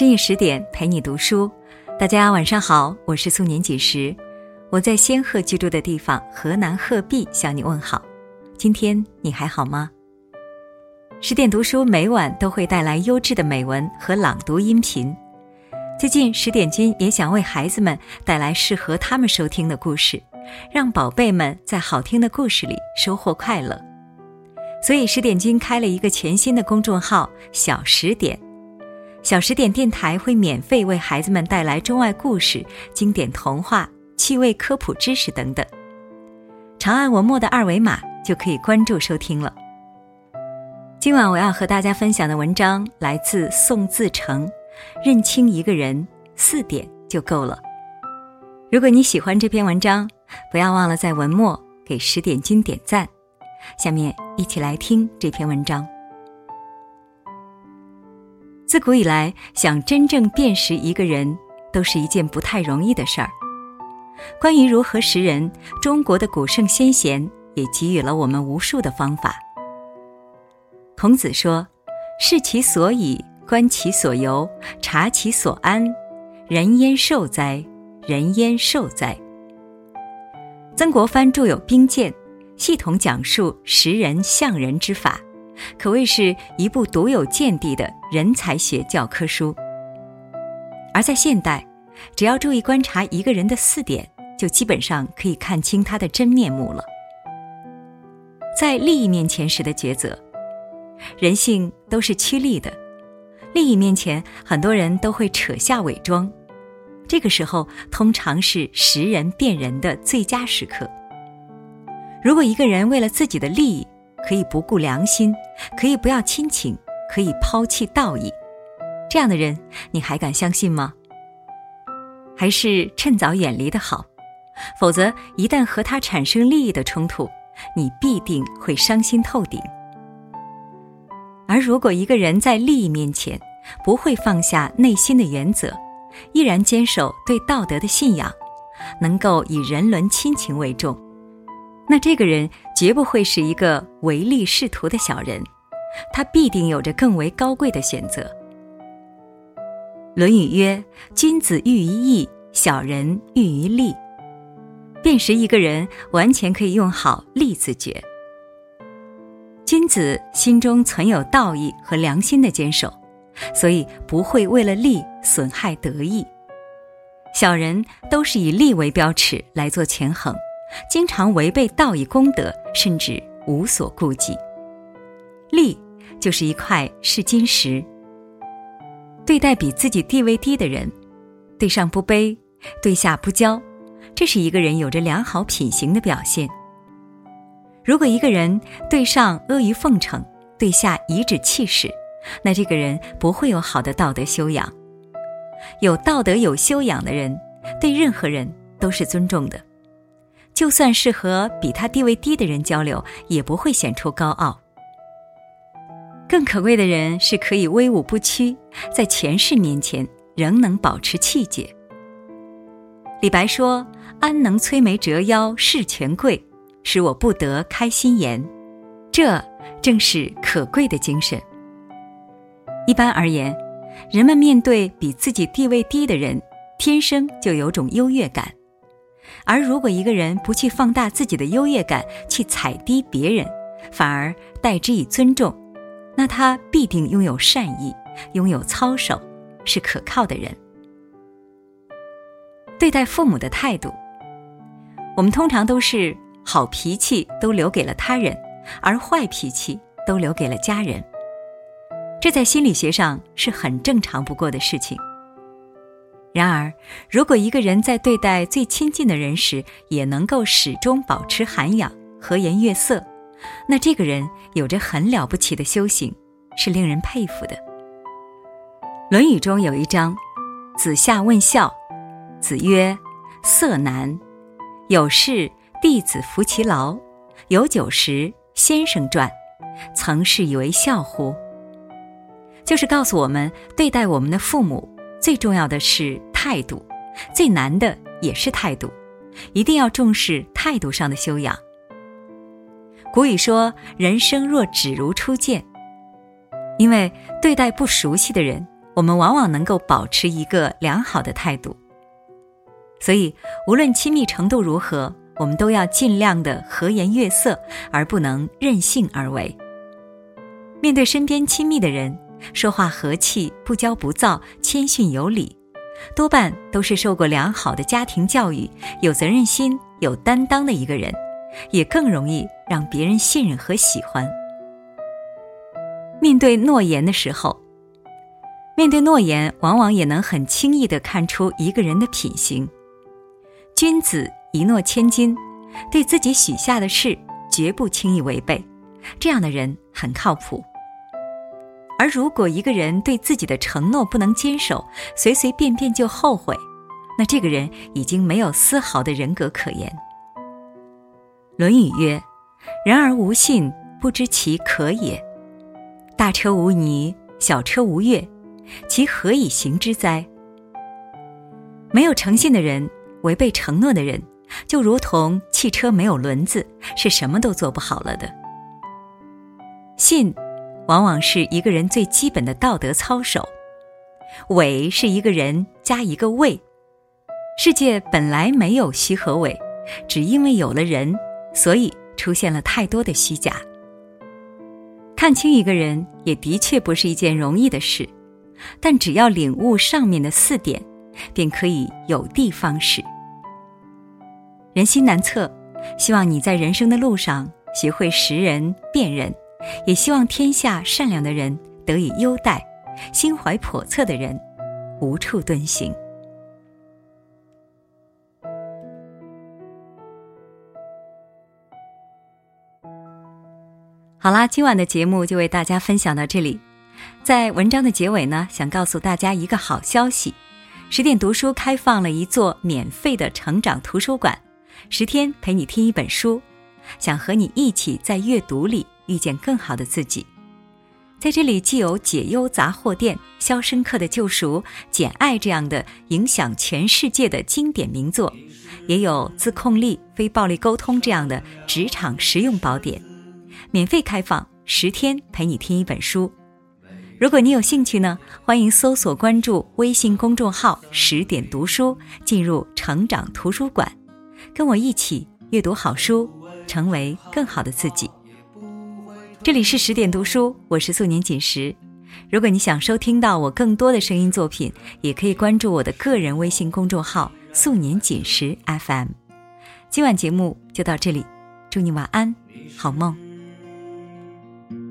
深夜十点陪你读书，大家晚上好，我是素年锦时，我在仙鹤居住的地方河南鹤壁向你问好。今天你还好吗？十点读书每晚都会带来优质的美文和朗读音频。最近十点君也想为孩子们带来适合他们收听的故事，让宝贝们在好听的故事里收获快乐。所以十点君开了一个全新的公众号“小十点”。小十点电台会免费为孩子们带来中外故事、经典童话、趣味科普知识等等。长按文末的二维码就可以关注收听了。今晚我要和大家分享的文章来自宋自成，认清一个人四点就够了。如果你喜欢这篇文章，不要忘了在文末给十点君点赞。下面一起来听这篇文章。自古以来，想真正辨识一个人，都是一件不太容易的事儿。关于如何识人，中国的古圣先贤也给予了我们无数的方法。孔子说：“视其所以，观其所由，察其所安，人焉受哉？人焉受哉？”曾国藩著有《兵谏》，系统讲述识人相人之法。可谓是一部独有见地的人才学教科书。而在现代，只要注意观察一个人的四点，就基本上可以看清他的真面目了。在利益面前时的抉择，人性都是趋利的。利益面前，很多人都会扯下伪装，这个时候通常是识人辨人的最佳时刻。如果一个人为了自己的利益，可以不顾良心，可以不要亲情，可以抛弃道义，这样的人你还敢相信吗？还是趁早远离的好，否则一旦和他产生利益的冲突，你必定会伤心透顶。而如果一个人在利益面前不会放下内心的原则，依然坚守对道德的信仰，能够以人伦亲情为重。那这个人绝不会是一个唯利是图的小人，他必定有着更为高贵的选择。《论语》曰：“君子喻于义，小人喻于利。”辨识一个人，完全可以用好“利”字诀。君子心中存有道义和良心的坚守，所以不会为了利损害德义；小人都是以利为标尺来做权衡。经常违背道义公德，甚至无所顾忌。利就是一块试金石。对待比自己地位低的人，对上不卑，对下不骄，这是一个人有着良好品行的表现。如果一个人对上阿谀奉承，对下颐指气使，那这个人不会有好的道德修养。有道德、有修养的人，对任何人都是尊重的。就算是和比他地位低的人交流，也不会显出高傲。更可贵的人是可以威武不屈，在权势面前仍能保持气节。李白说：“安能摧眉折腰事权贵，使我不得开心颜。”这正是可贵的精神。一般而言，人们面对比自己地位低的人，天生就有种优越感。而如果一个人不去放大自己的优越感，去踩低别人，反而代之以尊重，那他必定拥有善意，拥有操守，是可靠的人。对待父母的态度，我们通常都是好脾气都留给了他人，而坏脾气都留给了家人。这在心理学上是很正常不过的事情。然而，如果一个人在对待最亲近的人时，也能够始终保持涵养、和颜悦色，那这个人有着很了不起的修行，是令人佩服的。《论语》中有一章，子夏问孝，子曰：“色难。有事弟子服其劳，有酒食先生馔，曾是以为孝乎？”就是告诉我们，对待我们的父母。最重要的是态度，最难的也是态度，一定要重视态度上的修养。古语说：“人生若只如初见。”因为对待不熟悉的人，我们往往能够保持一个良好的态度。所以，无论亲密程度如何，我们都要尽量的和颜悦色，而不能任性而为。面对身边亲密的人，说话和气、不骄不躁、谦逊有礼，多半都是受过良好的家庭教育、有责任心、有担当的一个人，也更容易让别人信任和喜欢。面对诺言的时候，面对诺言，往往也能很轻易地看出一个人的品行。君子一诺千金，对自己许下的事绝不轻易违背，这样的人很靠谱。而如果一个人对自己的承诺不能坚守，随随便便就后悔，那这个人已经没有丝毫的人格可言。《论语》曰：“人而无信，不知其可也。大车无泥，小车无月，其何以行之哉？”没有诚信的人。违背承诺的人，就如同汽车没有轮子，是什么都做不好了的。信，往往是一个人最基本的道德操守；伪是一个人加一个位。世界本来没有虚和伪，只因为有了人，所以出现了太多的虚假。看清一个人，也的确不是一件容易的事，但只要领悟上面的四点。便可以有的放矢。人心难测，希望你在人生的路上学会识人辨人，也希望天下善良的人得以优待，心怀叵测的人无处遁形。好啦，今晚的节目就为大家分享到这里。在文章的结尾呢，想告诉大家一个好消息。十点读书开放了一座免费的成长图书馆，十天陪你听一本书，想和你一起在阅读里遇见更好的自己。在这里，既有解忧杂货店、肖申克的救赎、简爱这样的影响全世界的经典名作，也有自控力、非暴力沟通这样的职场实用宝典，免费开放，十天陪你听一本书。如果你有兴趣呢，欢迎搜索关注微信公众号“十点读书”，进入成长图书馆，跟我一起阅读好书，成为更好的自己。这里是十点读书，我是素年锦时。如果你想收听到我更多的声音作品，也可以关注我的个人微信公众号“素年锦时 FM”。今晚节目就到这里，祝你晚安，好梦。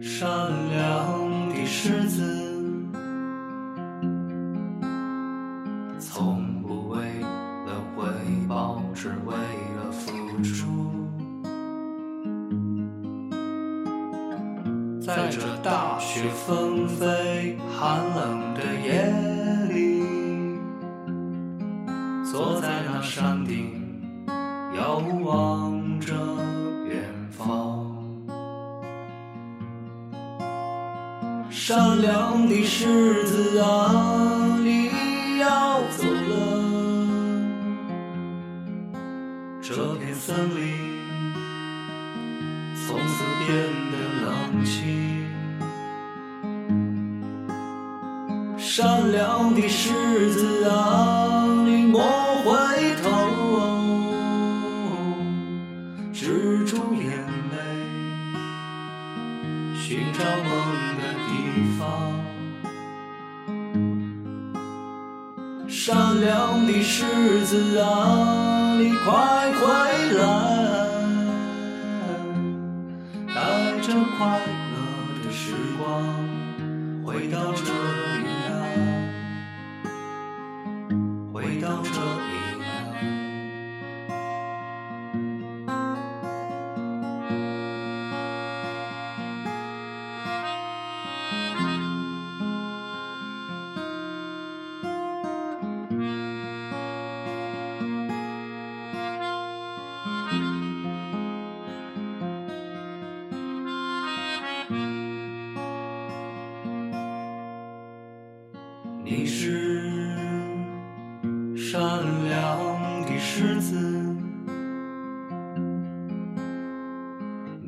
善良的。狮子从不为了回报，只为在这大雪纷飞、寒冷的夜里，坐在那山顶，遥望着远方。善良的狮子啊，你要走了，这片森林从此变得冷清。善良的狮子啊，你莫回头，止住眼泪，寻找梦的地方。善良的狮子啊，你快回来，着快乐的时光回到这里啊，回到这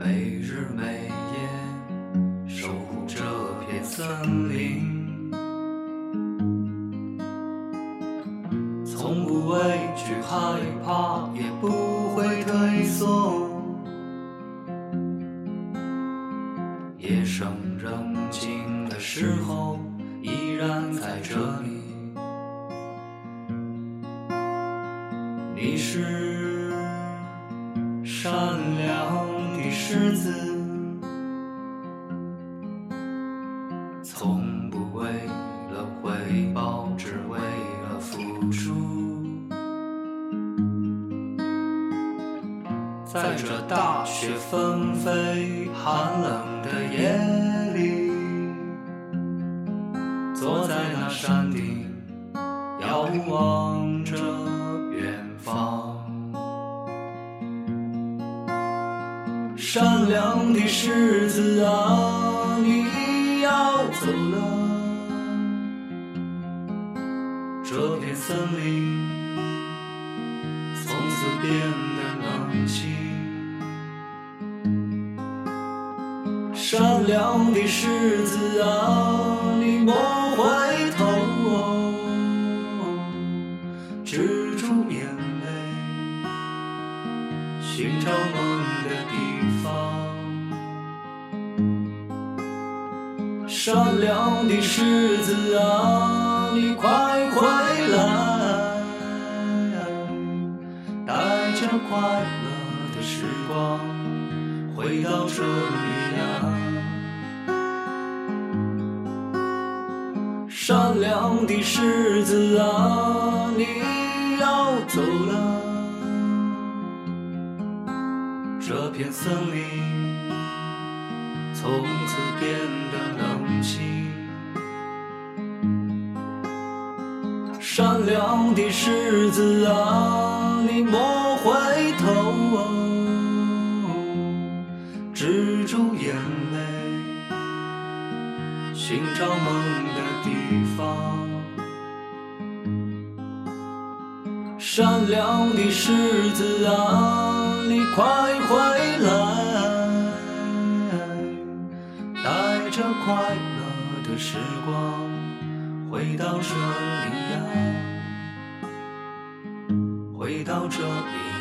每日每夜守护这片森林从不畏惧害怕也不会退缩。夜深人静的时候依然在这里。你是善良狮子，从不为了回报，只为了付出。在这大雪纷飞、寒冷的夜里，坐在那山顶，遥望着远方。善良的狮子啊，你要走了，这片森林从此变得冷清。善良的狮子啊，你莫怀善良的狮子啊，你快回来，带着快乐的时光回到这里呀。善良的狮子啊，你要走了，这片森林从此变得善良的狮子啊，你莫回头，止住眼泪，寻找梦的地方。善良的狮子啊，你快回来，带着快乐的时光回到这里呀，回到这里。